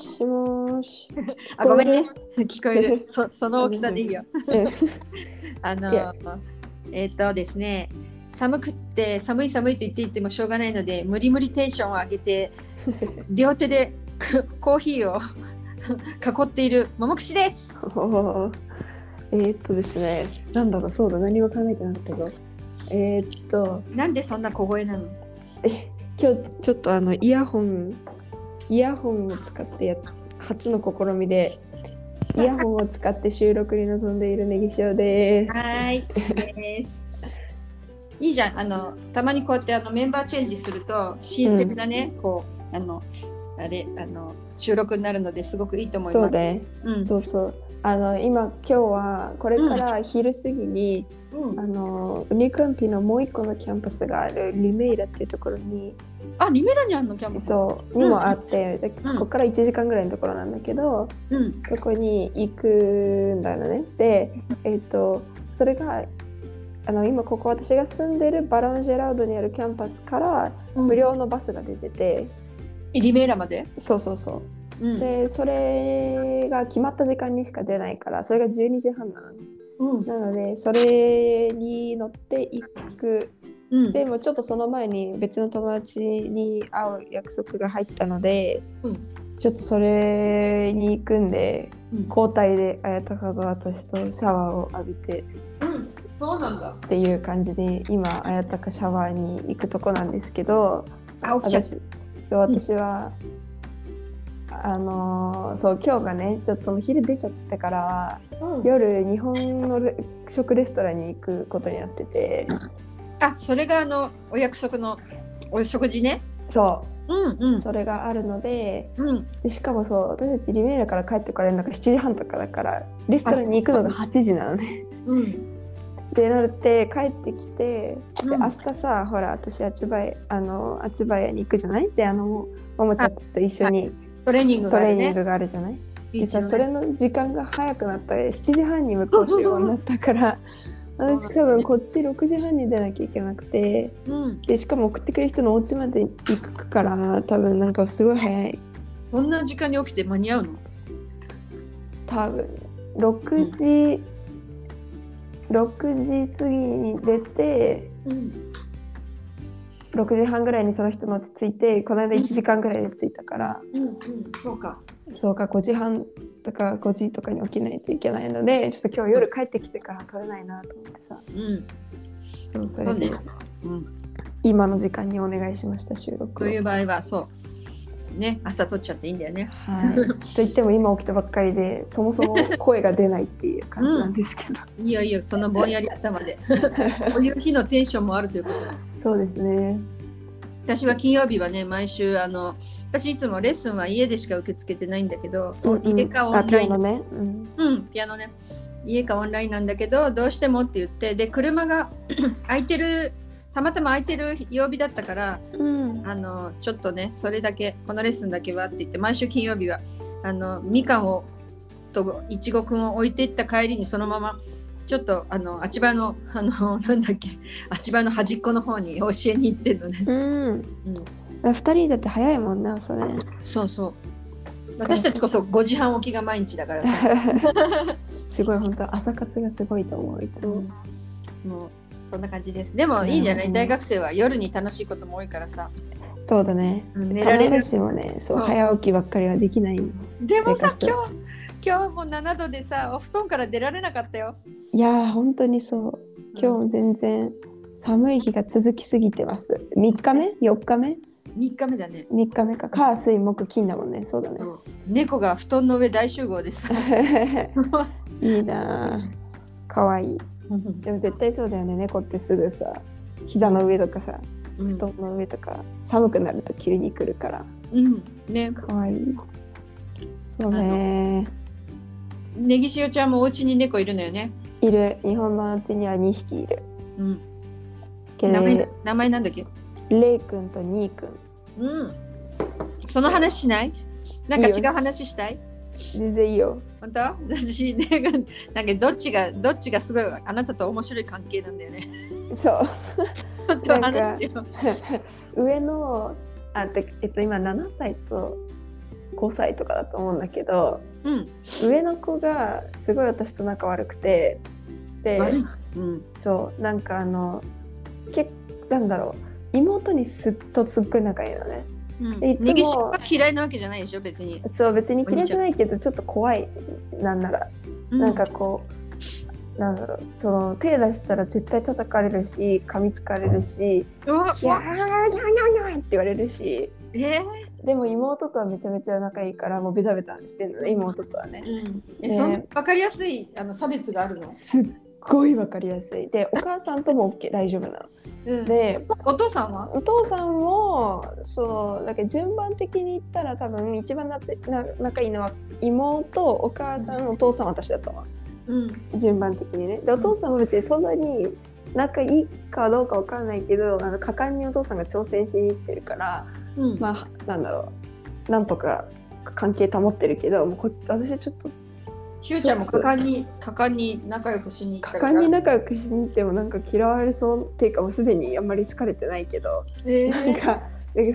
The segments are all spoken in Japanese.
しもし。あごめんね。聞こえる。そ その大きさでいいよ。うんあのえっ、とですね寒くって寒い寒いと言っていてもしょうがないので無理無理テンションを上げて 両手でコーヒーを囲っている桃串です。おーえーっとですね、なんだろう、そうだ、何も考えてなかったぞ。えーっと、なんでそんな小声なの？え、今日ちょっとあの、イヤホン、イヤホンを使ってや初の試みで、イヤホンを使って収録に臨んでいるネギ塩です。はーいです。いいじゃんあのたまにこうやってあのメンバーチェンジすると新鮮なね、こうあのあれあの収録になるのですごくいいと思います。そうね、うんそうそう。あの、今、今日はこれから昼過ぎに、うんあの、ウニカンピのもう一個のキャンパスがあるリメイラっていうところに、あリメイラにあんのキャンパス。そうにもあって、でうんここから1時間ぐらいのところなんだけど、うんそこに行くんだよね。で、えっ、とそれがあの今ここ私が住んでるバロンジェラルドにあるキャンパスから無料のバスが出てて、リメイラまで？そうそうそう。うん。でそれが決まった時間にしか出ないからそれが12時半なのね。うん。なのでそれに乗っていく。うん。でもちょっとその前に別の友達に会う約束が入ったので、うん。ちょっとそれに行くんでうん。交代で綾鷹と私とシャワーを浴びて。うん。そうなんだ。っていう感じで今綾鷹シャワーに行くとこなんですけど私そう私は、あのーそう今日がねちょっとその昼出ちゃったからた。うん夜日本のレ食レストランに行くことになっててあそれがあのお約束のお食事ね？そうんううそれがあるのでうん。でしかもそう私たちリメーラから帰ってこられるのが7時半とかだからレストランに行くのが8時なのね。うん。ってなって帰ってきてでうん明日さほら私あちばやあのあちばやに行くじゃない？であのももちゃんたちと一緒にトレーニングトがあるね。レーニングがあるじゃない、でさそれの時間が早くなった7時半に向こう集合 になったから私多分こっち6時半に出なきゃいけなくてうん。でしかも送ってくれる人のお家まで行くから多分なんかすごい早いそんな時間に起きて間に合うの？多分6時、6時過ぎに出てうん。6時半ぐらいにその人の落ち着いてこの間1時間ぐらいで着いたから、うんうん。そうか。そうか5時半とか5時とかに起きないといけないのでちょっと今日夜帰ってきてから撮れないなと思ってさうん。そうそれでそうね。うん。今の時間にお願いしました収録をという場合はそう。ね朝取っちゃっていいんだよね。はい と言っても今起きたばっかりでそもそも声が出ないっていう感じなんですけど、いいよいいよそのぼんやり頭で。こういう日のテンションもあるということで。そうですね私は金曜日はね毎週あの私いつもレッスンは家でしか受け付けてないんだけど、家かオンラインアノね、うん、うん、ピアノね。家かオンラインなんだけど、どうしてもって言って、で、車が 空いてる、たまたま空いてる曜日だったから、うん、あの、ちょっとね、それだけ、このレッスンだけはって言って、毎週金曜日は、あの、みかんを、と、いちごくんを置いていった帰りにそのまま、ちょっと、あの、あちばの、あの、なんだっけ、あちばの端っこの方に教えに行ってんのね。うん、うん、2人だって早いもんね朝ねそうそう。私たちこそ5時半起きが毎日だからさ。すごい本当朝活がすごいと思ういつも、もうそんな感じです。でもいいじゃない、うん大学生は夜に楽しいことも多いからさ、そうだね。寝られるしもねそう、うん。早起きばっかりはできない。でもさ、生今活日今日も7度でさ、お布団から出られなかったよ。いやー本当にそう。今日も全然寒い日が続きすぎてます。3日目？4日目？3日目だね。3日目か。火水木金だもんね。そうだね。猫が布団の上大集合でさ。いいなあかわいいでも絶対そうだよね。猫ってすぐさ膝の上とかさうん。布団の上とか寒くなると急に来るから。うん、ね、かわい。いそうね。ネギ塩ちゃんもお家に猫いるのよね。いる。日本のうちには2匹いる。うん、け名前ど名前なんだっけ？レイ君とニー君。うん。その話しない？なんか違う話したい？全然いいよ。本当？私ね、なんかどっちがどっちがすごいあなたと面白い関係なんだよね。そう。ちょっと話してよ。上のあてえっと今7歳と5歳とかだと思うんだけどうん。上の子がすごい私と仲悪くてでうん。そうなんかあのけなんだろう。妹にすっとすっごい仲いいのねうん。でいつも。嫌いなわけじゃないでしょ別に、そう別に嫌いじゃないけどちょっと怖いなんなら、うなんかこうなんだろうその手出したら絶対叩かれるし噛みつかれるしうわ「いやーにゃーにゃーにゃーって言われるし。えー。でも妹とはめちゃめちゃ仲いいからもうベタベタしてるのね妹とはね。うん、えねそん分かりやすいあの差別があるの、すっごいわかりやすい。でお母さんとも OK 大丈夫なのでお父さんは？お父さんもそうだけど順番的に言ったら多分一番なな仲いいのは妹お母さんお父さん私だと思うん。う順番的にね。でお父さんも別にそんなに仲いいかどうかわかんないけどあの果敢にお父さんが挑戦しに行ってるからうん。まあなんだろう。なんとか関係保ってるけどもうこっち私ちょっとしゅうちゃんも果敢に果敢に仲良くしに行っ果敢に仲良くしに行ってもなんか嫌われそうっていうかもうすでにあんまり好かれてないけど。えなんか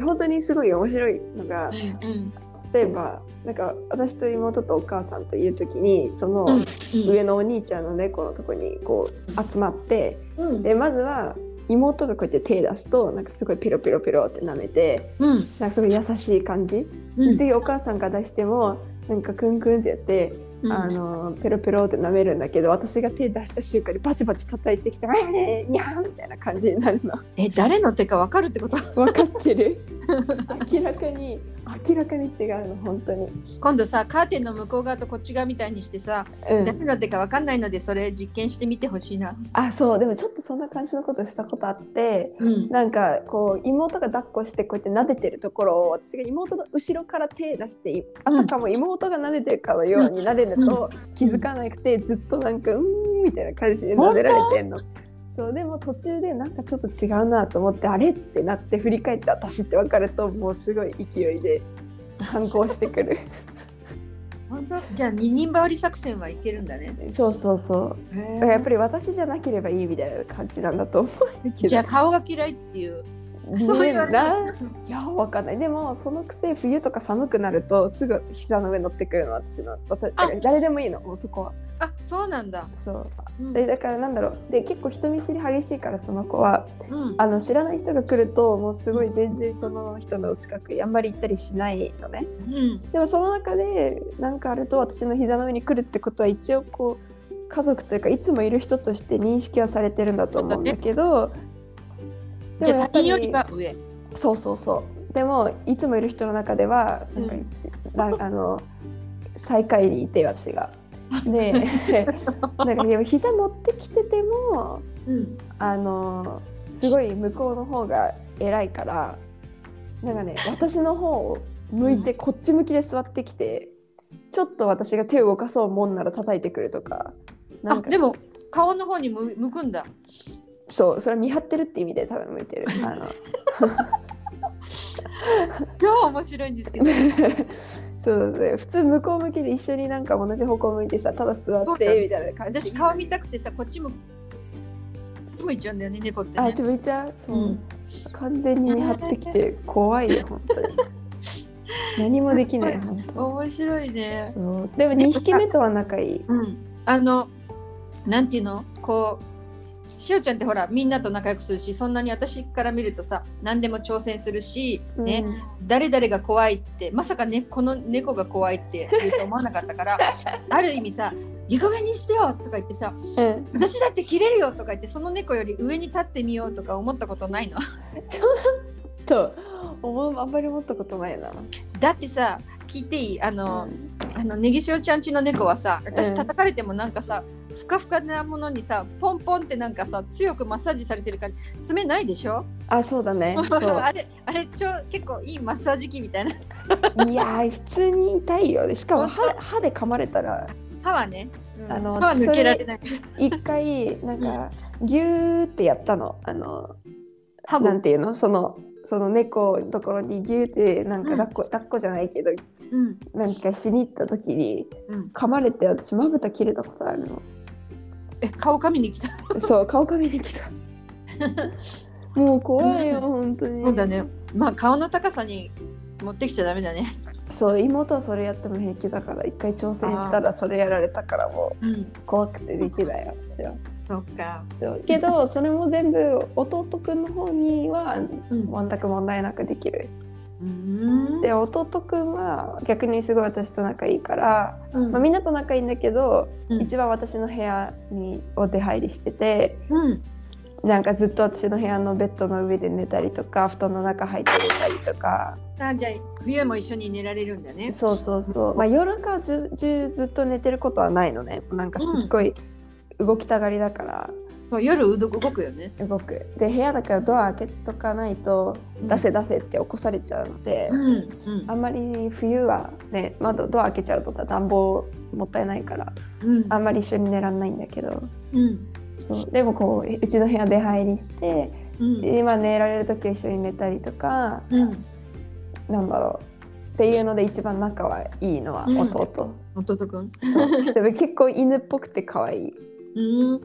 本当にすごい面白いのがうん例えばなんか私と妹とお母さんといる時にそのうん上のお兄ちゃんの猫のとこにこう集まってうん。でまずは妹がこうやって手出すとなんかすごいペロペロペロって舐めてうん。なんかすごい優しい感じ、うん。次お母さんが出してもなんかクンクンってやって、うんあのペロペロって舐めるんだけど私が手出した瞬間にバチバチ叩いてきて「あれねにゃー」みたいな感じになるの。え誰の手か分かるってこと？分かってる明らかに明らかに違うの本当に、今度さカーテンの向こう側とこっち側みたいにしてさ、うん、誰の手か分かんないのでそれ実験してみてほしいな。あそう。でもちょっとそんな感じのことしたことあってうん。なんかこう妹が抱っこしてこうやって撫でてるところを私が妹の後ろから手出してあたかも妹が撫でてるかのように撫でると気づかなくてずっとなんかうーんみたいな感じで撫でられてんの。そうでも途中でなんかちょっと違うなと思ってあれってなって振り返って私って分かるともうすごい勢いで反抗してくる 本当？じゃあ二人羽織作戦はいけるんだね。そうそうそうだからやっぱり私じゃなければいいみたいな感じなんだと思うんだけどじゃあ顔が嫌いっていう。ねそういうあれないやわかんない。でもそのくせ冬とか寒くなるとすぐ膝の上乗ってくるの私の誰でもいいの。もうそこは。あそうなんだ。そう。うん。でだからなんだろう。で結構人見知り激しいからその子はうん。あの知らない人が来るともうすごい全然その人の近くにあんまり行ったりしないのね。うん。でもその中で何かあると私の膝の上に来るってことは一応こう家族というかいつもいる人として認識はされてるんだと思うんだけどじゃあ他人よりは上？そうそうそうでもいつもいる人の中ではなんか、らあの最下位にいて私が。でなんかでも膝乗ってきててもうん。あのすごい向こうの方が偉いからなんかね私の方を向いてこっち向きで座ってきて、ちょっと私が手を動かそうもんなら叩いてくるとかなんかあでも顔の方に向向くんだ。そうそれは見張ってるって意味で多分向いてる。あの 超面白いんですけど。そうだね普通向こう向きで一緒になんか同じ方向向いてさただ座ってみたいな感じ私顔見たくてさこっちも。こっちも行っちゃうんだよね猫ってねあち。ょめちゃそう、うん完全に見張ってきて怖いよ本当に何もできない面白いね。でも2匹目とは仲いいうん。あのなんていうの？こう。しおちゃんってほらみんなと仲良くするしそんなに私から見るとさ何でも挑戦するし、ね誰々が怖いってまさかねこの猫が怖いって言うと思わなかったから ある意味さ「いい加減にしてよ」とか言ってさうん、うん「私だって切れるよ」とか言ってその猫より上に立ってみようとか思ったことないの？と思うあんまり思ったことないな。だってさ聞いていい？あの、うん。あのネギ塩ちゃんちの猫はさ私うん叩かれてもなんかさ、ふかふかなものにさポンポンってなんかさ強くマッサージされてる感じ爪ないでしょ？あそうだね。そあれあれちょ結構いいマッサージ機みたいな。ういやー普通に痛いよ。でしかも歯歯で噛まれたら。歯はね、うん。あの歯は抜けられない。一回なんかギューってやったの。あの歯も？なんていうの？そのその猫のところにギューってなんか抱っこ、抱っこじゃないけどうん。なんかしに行った時にうん、噛まれて私まぶた切れたことあるのえ顔噛みに来たそう顔かみに来た もう怖いよ本当にそうだねまあ顔の高さに持ってきちゃダメだねそう妹はそれやっても平気だから一回挑戦したらそれやられたからもううん、怖くてできないよ私は。そっか。そうけど それも全部弟くんの方にはうん。全く問題なくできる。うん。で弟くんは逆にすごい私と仲いいから、うん。まあ、みんなと仲いいんだけど、うん。一番私の部屋にお出入りしててうん。なんかずっと私の部屋のベッドの上で寝たりとか布団の中入って寝たりとか。あじゃあ冬も一緒に寝られるんだね。そうそうそう、まあ、夜中中中ずっと寝てることはないのね。なんかすっごい動きたがりだからそう夜動くよね。動く。で部屋だからドア開けとかないと出せ出せって起こされちゃうので、うんうん。あんまり冬はね窓ドア開けちゃうとさ暖房もったいないからうん。あんまり一緒に寝らんないんだけど。うん。そう。でもこううちの部屋出入りしてうん。今寝られる時は一緒に寝たりとかうん。なんだろう。っていうので一番仲はいいのはうん。弟、弟くん？そう。でも結構犬っぽくて可愛いうん。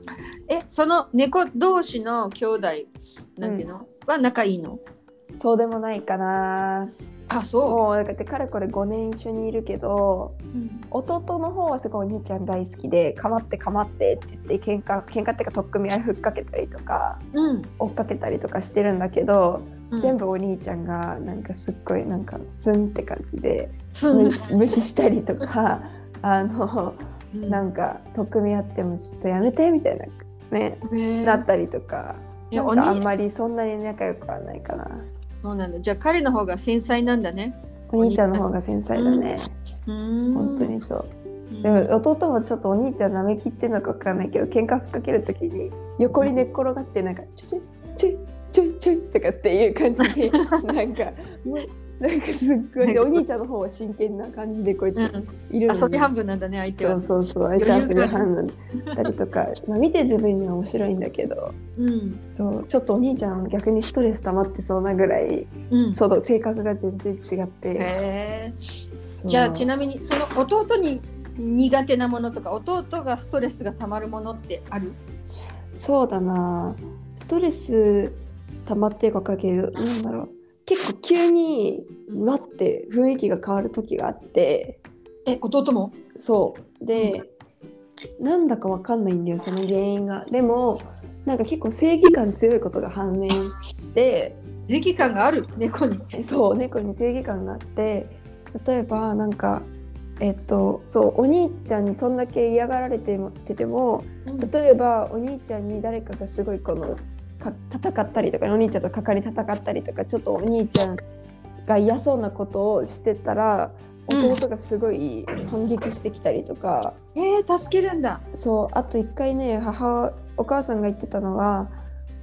えその猫同士の兄弟なんていうの、は仲いいの？そうでもないかなあそもうだってかれこれ5年一緒にいるけどう。うん弟の方はすごいお兄ちゃん大好きで「かまってかまって」って言って喧嘩喧嘩っていうか取っ組み合いふっかけたりとかうん。追っかけたりとかしてるんだけど、うん全部お兄ちゃんがなんかすっごいなんかスンって感じで無視したりとかあのうんなんか取っ組み合ってもちょっとやめてみたいなねねなったりとか。なんかあんまりそんなに仲良くはないかな。そうなんだ。じゃあ彼の方が繊細なんだね。お兄ちゃんの方が繊細だね。うん本当にそう。うん。でも弟もちょっとお兄ちゃん舐めきってんのかわかんないけど喧嘩ふっかけるときに横に寝っ転がってなんかちょちょちょちょちょとかっていう感じで なんかなんかすっごいでお兄ちゃんの方は真剣な感じでこうやってうん。いるのに、遊び半分なんだね相手は。そうそうそう相手遊び半分だったりとか、まあ、見てる分には面白いんだけど。うん。そうちょっとお兄ちゃん逆にストレス溜まってそうなぐらいうん。その性格が全然違って。じゃあちなみにその弟に苦手なものとか弟がストレスがたまるものってある？そうだな。ストレス溜まってるかかけるなんだろう結構急にわって雰囲気が変わる時があってえ弟も？そう。で、なんだかわかんないんだよその原因が。でもなんか結構正義感強いことが判明して正義感がある？猫に。そう猫に正義感があって例えばなんかえっとそうお兄ちゃんにそんだけ嫌がられてても例えばお兄ちゃんに誰かがすごいこのか戦ったりとかお兄ちゃんとかかり戦ったりとかちょっとお兄ちゃんが嫌そうなことをしてたらうん。弟がすごい反撃してきたりとか、えー、助けるんだ。そうあと一回ね母お母さんが言ってたのは、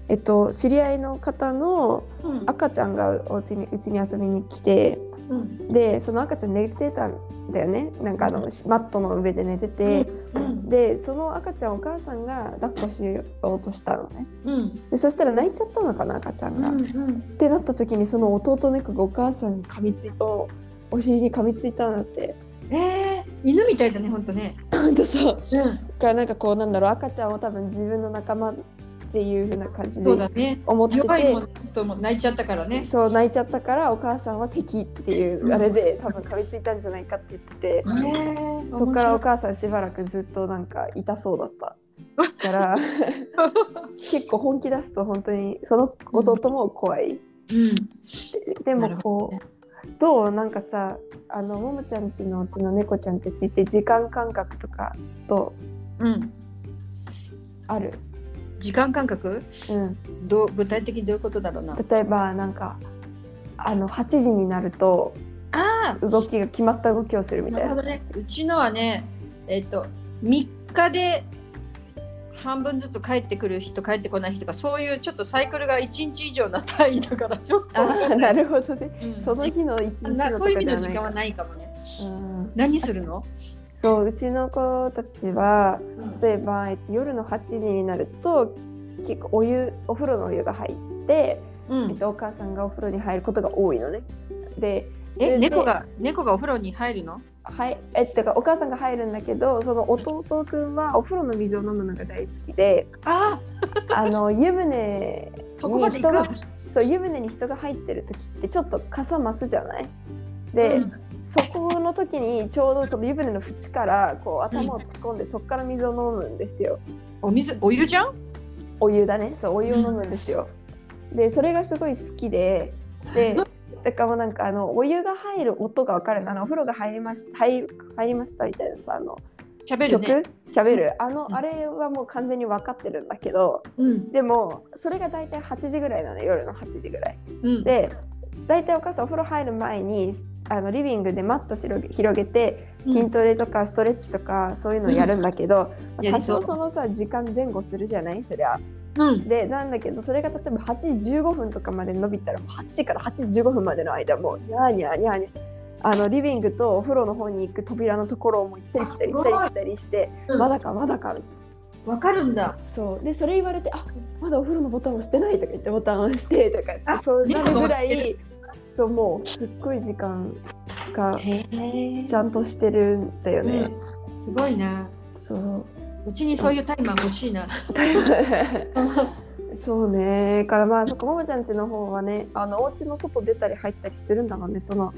えっと、知り合いの方のうん。赤ちゃんがお家にうちに遊びに来てうんでその赤ちゃん寝てたんだよねなんかあのマットの上で寝てて。うんでその赤ちゃんお母さんが抱っこしようとしたのねうんでそしたら泣いちゃったのかな赤ちゃんが。っうんてなった時にその弟猫がお母さんに噛みついたお尻に噛みついたんだって。えー、犬みたいだね本当ね。ほんとそううん。かなんかこうなんだろう赤ちゃんを多分自分の仲間っていう風な感じでね。思ってて弱いものとも泣いちゃったからね。そう泣いちゃったからお母さんは敵っていうあれで多分噛みついたんじゃないかって言ってそっからお母さんしばらくずっとなんか痛そうだったから 結構本気出すと本当にその弟も怖い、うん。でなるもこうどうなんかさあのももちゃんちのうちの猫ちゃんたちって時間感覚とかとうん。ある、時間感覚？うん、どう具体的にどういうことだろうな？例えばなんかあの8時になるとあ動きが決まった動きをするあ、みたいな。なるほどね。うちのはね、えっ、と3日で半分ずつ帰ってくる人帰ってこない人がそういうちょっとサイクルが1日以上の単位だからちょっと。あー なるほどね。うん。その日の一日のとかなそういう意味の時間はないかもね。うん。何するの？そううちの子たちは例えば、えっと、夜の8時になると結構お湯お風呂のお湯が入って、うんえっと、お母さんがお風呂に入ることが多いのね。ででえ猫が猫がお風呂に入るの？はいえってかお母さんが入るんだけどその弟くんはお風呂の水を飲むのが大好きでああの 湯船に人が。そう湯船に人が入ってる時ってちょっとかさ増すじゃない？で、うんそこの時にちょうどその湯船の縁からこう頭を突っ込んで、そこから水を飲むんですよ。お水お湯じゃん？お湯だね。そうお湯を飲むんですよ。でそれがすごい好きででだからもうなんかあのお湯が入る音が分かる。あのお風呂が入りました入り入りましたみたいなさあの喋る曲？ね。喋る？あの、うん。あれはもう完全に分かってるんだけどうん。でもそれが大体8時ぐらいなの夜の8時ぐらい。うん。で大体お母さんお風呂入る前にあのリビングでマット広げ広げて筋トレとかストレッチとかそういうのをやるんだけど、多やりそう。少そのさ時間前後するじゃない？そりゃ。うん。でなんだけどそれが例えば8時15分とかまで伸びたらもう8時から8時15分までの間もうニャーニャーニャーニャー。あのリビングとお風呂の方に行く扉のところをもう行ったり来たり行ったり来たりして、うんまだかまだかわかるんだ。そうでそれ言われてあまだお風呂のボタン押してないとか言ってボタン押してとかそうなるぐらいそうもうすっごい時間が。ちゃんとしてるんだよね。すごいな。そううちにそういうタイマー欲しいな。そうねからまあそっかももちゃん家の方はねあのお家の外出たり入ったりするんだもんねその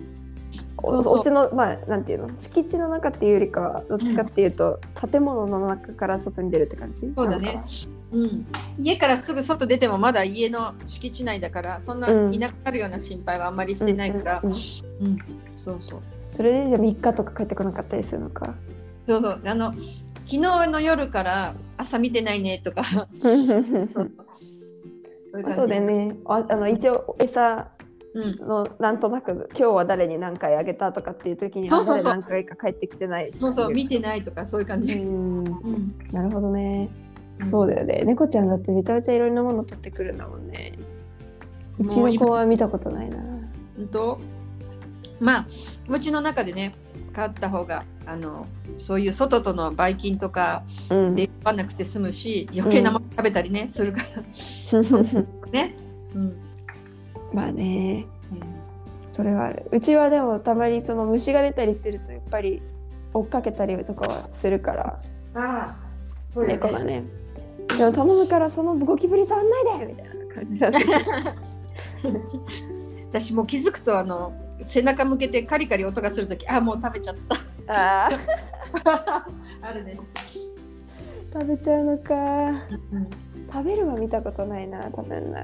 お家のまあなんていうの？敷地の中っていうよりかはどっちかっていうと、建物の中から外に出るって感じ？そうだね。うん、家からすぐ外出てもまだ家の敷地内だからそんなうん。いなくなるような心配はあんまりしてないから、うんううんん。そうそう。それでじゃあ3日とか帰ってこなかったりするのか？そうそう。あの昨日の夜から朝見てないねとか。そうだよね。ああの一応餌うん、のなんとなく今日は誰に何回あげたとかっていう時に誰何回か帰ってきてないそうそう見てないとかそういう感じ、うん。うんなるほどね。そうだよね。猫ちゃんだってめちゃめちゃいろんなもの取ってくるんだもんね。うちの子は見たことないな。うんとまあうちの中でね買った方があのそういう外とのばい菌とかうん。出ばなくて済むし余計なもの食べたりね、するから。ね。うんまあね。それはあるうちはでもたまにその虫が出たりするとやっぱり追っかけたりとかはするから。ああそうよね。猫がね。でも頼むからそのゴキブリ触んないでみたいな感じだね 私もう気づくとあの背中向けてカリカリ音がするときあもう食べちゃった。あ あるね。ー食べちゃうのか。うん。食べるは見たことないな多分な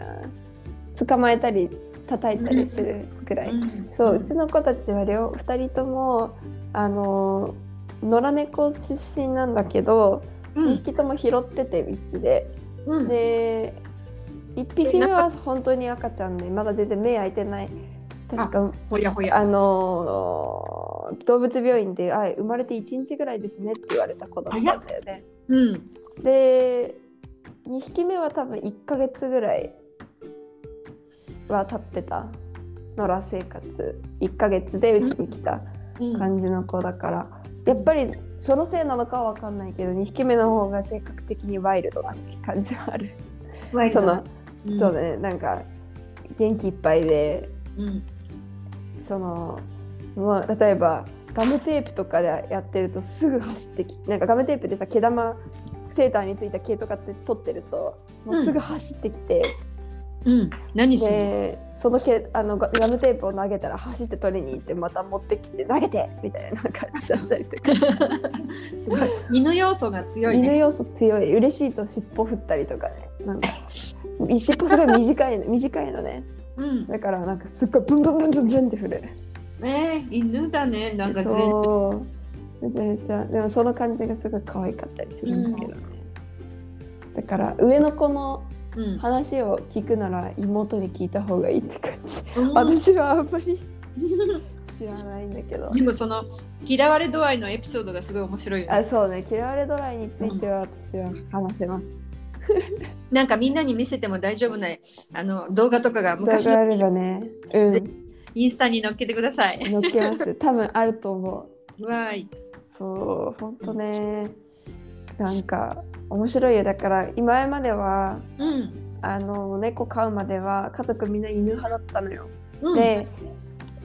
捕まえたり叩いたりするくらい、そううちの子たちは両2人ともあの野良猫出身なんだけど、うん。2匹とも拾ってて道で。うん。で1匹目は本当に赤ちゃんでまだ全然目開いてない。確かほやほや。あのー動物病院であ生まれて1日ぐらいですねって言われた子供なんだよね。うんで2匹目は多分1ヶ月ぐらいは経ってた。野良生活。1ヶ月でうちに来たうん。感じの子だから、やっぱりそのせいなのかは分かんないけど2匹目の方が性格的にワイルドな感じはある。そのうん。そうだね。なんか元気いっぱいでうん。その、まあ、例えばガムテープとかでやってるとすぐ走ってきなんかガムテープでさ毛玉セーターについた毛とかって取ってるともうすぐ走ってきて、うん何する？でその毛あのガガムテープを投げたら走って取りに行ってまた持ってきて投げてみたいな感じだったりとか。の すごい。犬要素が強いね。犬要素強い。嬉しいと尻尾振ったりとかね。なんか尻尾すごい短いの 短いのね。うん。だからなんかすっごいブンブンブンブンブンって振る。えー、犬だね。なんか全そう。めちゃめちゃ。でもその感じがすごい可愛かったりするんだけどね、だから上の子のうん。話を聞くなら妹に聞いた方がいいって感じ、うん。私はあんまり 知らないんだけど。でもその嫌われ度合いのエピソードがすごい面白いよね。あそうね。嫌われドライについては私は話せます、なんかみんなに見せても大丈夫なあの動画とかが動昔画あればね。うぜんインスタに載っけてください。載っけます。多分あると思うわーい。そうほんとねなんか面白いよだから今まではうん。あの猫飼うまでは家族みんな犬派だったのよ。うん、で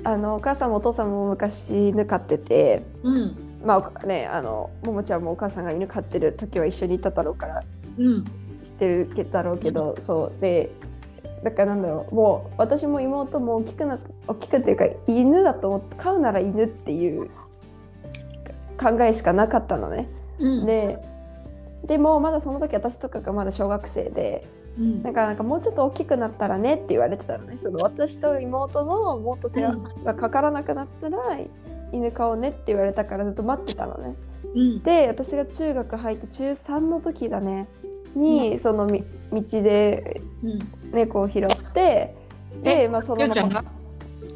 あのお母さんもお父さんも昔犬飼っててうん。まあねあのももちゃんもお母さんが犬飼ってる時は一緒にいただろうからうん。知ってるだろうけど、そうでだからなんだろうもう私も妹も大きくな大きくっていうか犬だと思って飼うなら犬っていう考えしかなかったのね。うんででもまだその時私とかがまだ小学生でうん。だからなんかもうちょっと大きくなったらねって言われてたのね。その私と妹のもっと世話がかからなくなったら犬飼おうねって言われたからずっと待ってたのね。うん。で私が中学入って中3の時だね。に、そのみ道でうん。猫を拾ってで、まあ、そのままよ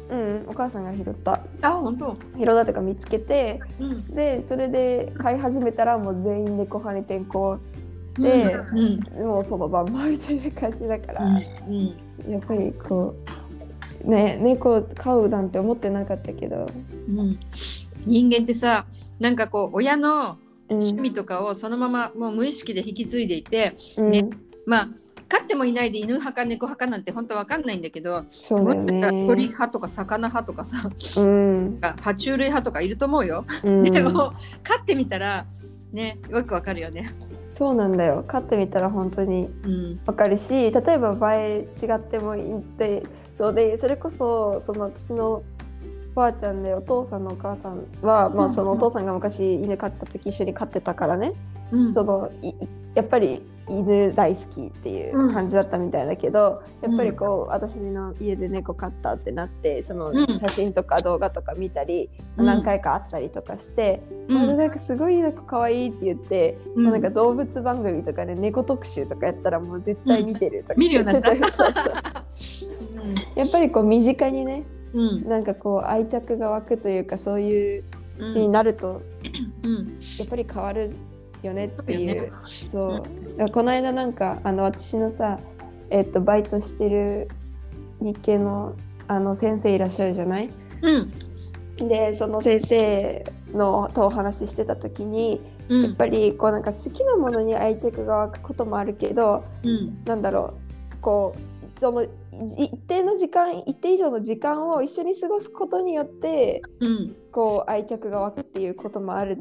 うんお母さんが拾った。あ本当？拾ったというか見つけてうん。でそれで飼い始めたらもう全員猫派に転校して、うんもうそのまんまみたいな感じだから、うんやっぱりこうね猫飼うなんて思ってなかったけど、うん。人間ってさなんかこう親のうん。趣味とかをそのままもう無意識で引き継いでいてうん。ねまあ飼ってもいないで犬派か猫派かなんて本当わかんないんだけどそうだよもしかしたら鳥ね。派とか魚派とかさうん爬虫類派とかいると思うよ。うんでも飼ってみたらねよくわかるよね。そうなんだよ飼ってみたら本当にうんわかるし例えば場合違ってもいいってそうでそれこそその私のおばあちゃんでお父さんのお母さんは、まあ、そのお父さんが昔犬飼ってた時一緒に飼ってたからね、うんそのいやっぱり犬大好きっていう感じだったみたいだけど、やっぱりこう私の家で猫飼ったってなってそのうん。写真とか動画とか見たり、うん。何回か会ったりとかして、うん。なんかすごい猫可愛いって言って、うん。なんか動物番組とかで猫特集とかやったらもう絶対見てるとか。見るようになった。言てそう。そうやっぱりこう身近にねうん。なんかこう愛着が湧くというかそういううん。になるとうん。やっぱり変わるよねっていそうそう。この間なんかあの私のさえっとバイトしてる日系のあの先生いらっしゃるじゃない？うん。でその先生のとお話ししてた時にうん。やっぱりこうなんか好きなものに愛着が湧くこともあるけどうん。なんだろうこうそのじ一定の時間一定以上の時間を一緒に過ごすことによってうん。こう愛着が湧くっていうこともある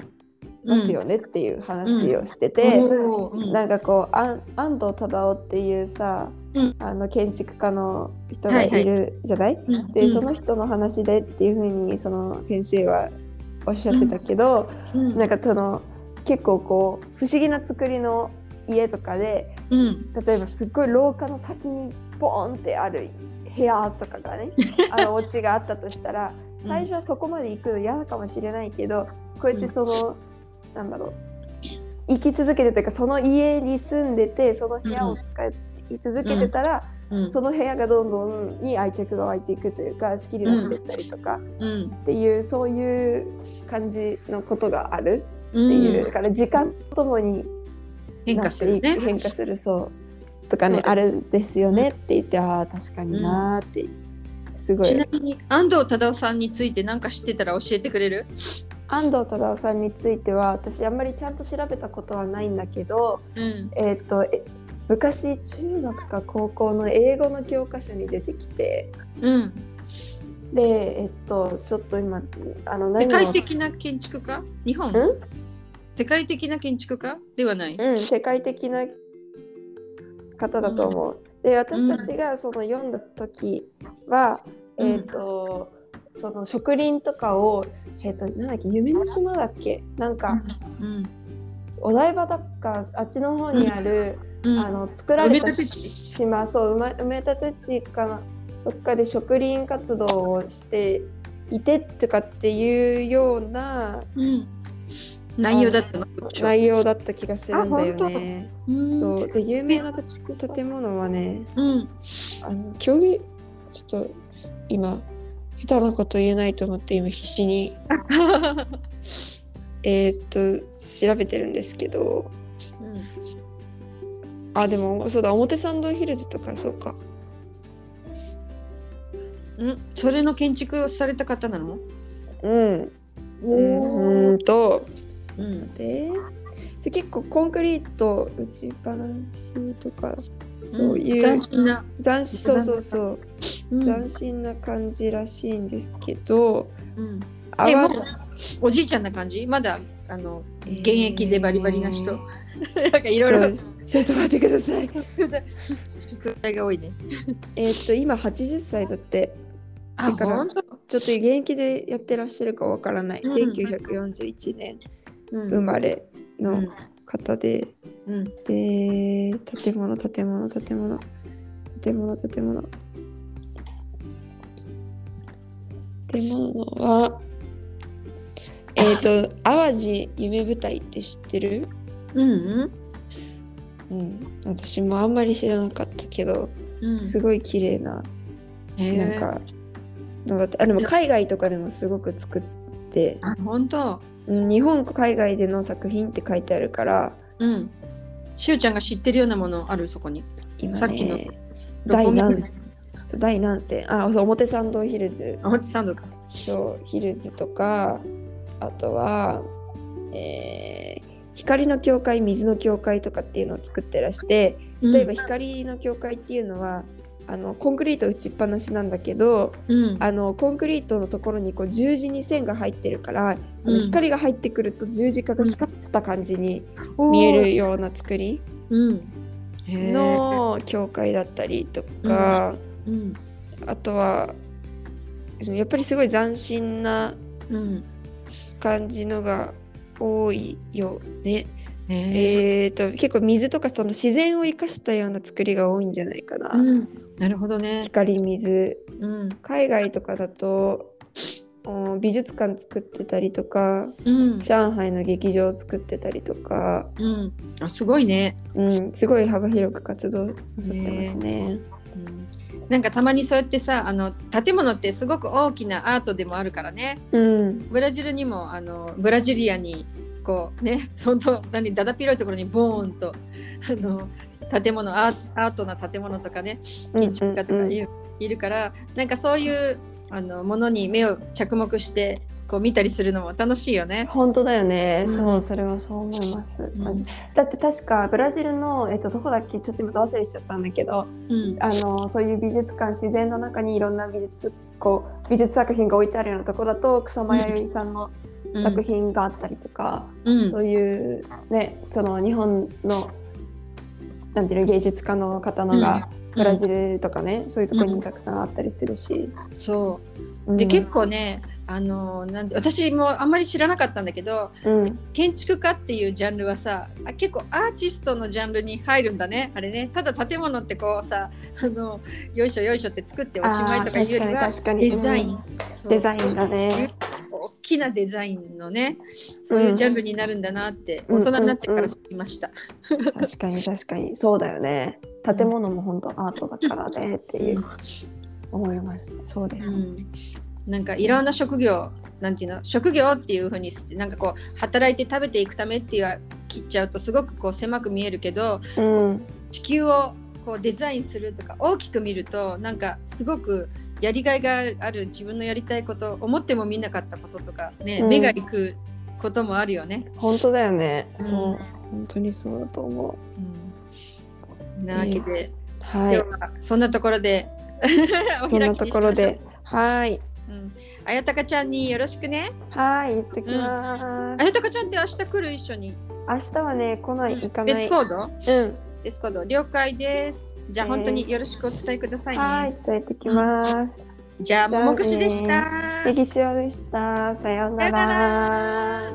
ますよねっていう話をしてでて、うんなんかこう安安藤忠雄っていうさ、うん。あの建築家の人がいるじゃない、うん。でその人の話でっていうふうにその先生はおっしゃってたけど、うん。なんかその結構こう不思議な作りの家とかでうん。例えばすっごい廊下の先にポーンってある部屋とかがね あのお家があったとしたらうん。最初はそこまで行くの嫌かもしれないけどこうやってその、なんだろう。生き続けてというかその家に住んでてその部屋を使い続けてたら、うん。その部屋がどんどんに愛着が湧いていくというか好きになっていったりとかうん。っていう、そういう感じのことがある。ってういう、んだから時間とともに変化するね。変化するそうとかねあるんですよねって言ってああ確かになーって、すごい。ちなみに安藤忠雄さんについて何か知ってたら教えてくれる？安藤忠雄さんについては私あんまりちゃんと調べたことはないんだけどうんえっ、とえ昔中学か高校の英語の教科書に出てきてうん。でえっとちょっと今あの世界的な建築家？日本？ん？世界的な建築家？ではない。うん、世界的な方だと思う。で私たちがその読んだ時は、うんえっ、とその植林とかをえっ、となんだっけ夢の島だっけ？なんか、うん。お台場だっかあっちの方にある、うん。あの作られた島そう埋め立て地かなどっかで植林活動をしていてとかっていうようなうん。内容だったの。内容だった気がするんだよあね。うん。そうで有名な建物はねうん。あの競技ちょっと今下手なこと言えないと思って今必死に えーっと調べてるんですけど。あでもそうだ表参道ヒルズとかそうか。うん？それの建築をされた方なの？うん。うんと。うん。でじゃ結構コンクリート打ちっぱなしとかそういう、斬新な。斬新そうそうそう、うん。斬新な感じらしいんですけどうん。おじいちゃんな感じ？まだあのえー現役でバリバリな人、なんかいろいろ。ちょっと待ってください。宿題が多いね。えーっと今80歳だって。あだからちょっと現役でやってらっしゃるかわからない、うん。1941年うん。生まれの方で、うん。で建物建物建物。建物建物。建物はえっ、と淡路夢舞台って知ってる？うんうん。うん。私もあんまり知らなかったけどうん。すごい綺麗ななんかのがあってあでも海外とかでもすごく作って。あ本当。うん日本海外での作品って書いてあるからうん。しゅうちゃんが知ってるようなものあるそこに。今さっきの。第何そう第何線あそう表参道ヒルズ。あ表参道か。そうヒルズとかあとは、えー光の教会水の教会とかっていうのを作ってらして例えば光の教会っていうのは、あのコンクリート打ちっぱなしなんだけどうん。あのコンクリートのところにこう十字に線が入ってるからその光が入ってくると十字架が光った感じに見えるような作りの教会だったりとか、うん。あとはやっぱりすごい斬新なうん。感じのが多いよね。えー、と結構水とかその自然を生かしたような作りが多いんじゃないかな。うん。なるほどね。光水。うん。海外とかだとお美術館作ってたりとかうん。上海の劇場を作ってたりとか、うん。あすごいね。うん、すごい幅広く活動なさってますね。うん。なんかたまにそうやってさあの建物ってすごく大きなアートでもあるからね。うん、ブラジルにもあのブラジリアにこうね本当何だだっ広いところにボーンとあの建物アーアートな建物とかね建築家とかいる,、いるからなんかそういうあのものに目を着目してこう見たりするのも楽しいよね。本当だよね、うん。そうそれはそう思います、ん。だって確かブラジルの、えっと、どこだっけ？ちょっと今忘れしちゃったんだけどうん。あのそういう美術館自然の中にいろんな美術こう美術作品が置いてあるようなところだと草間彌生さんの作品があったりとか、うん。そういうねその日本のなんていうの芸術家の方のが、ブラジルとかね、そういうところにたくさんあったりするし、そう。で、結構ねあのなんで私もあんまり知らなかったんだけどうん、建築家っていうジャンルはさあ結構アーティストのジャンルに入るんだねあれね。ただ建物ってこうさあのよいしょよいしょって作っておしまいとかいうよりはデザイン、デザインだね。大きなデザインのねそういうジャンルになるんだなって、うん大人になってから知りました。確かに確かにそうだよね。建物も本当アートだからねっていう思います。そうです。うんなんかいろんな職業なんていうの職業っていうふうになんかこう働いて食べていくためっていう切っちゃうとすごくこう狭く見えるけどうん、地球をこうデザインするとか大きく見るとなんかすごくやりがいがある自分のやりたいこと思っても見なかったこととかね、うん目が行くこともあるよね。本当だよね。うんそう、本当にそうだと思なわけで、う。はい今日。はそんなところでお そんなところで、はい。うん、あやたかちゃんによろしくね。はい、言っときます。あやたかちゃんって明日来る一緒に？明日はね、来ない、行かない。別コードうん。別コード了解です。じゃあ本当によろしくお伝えください、ね、はい、伝えてきます。じゃあ、ももくしでした。でした。さようなら。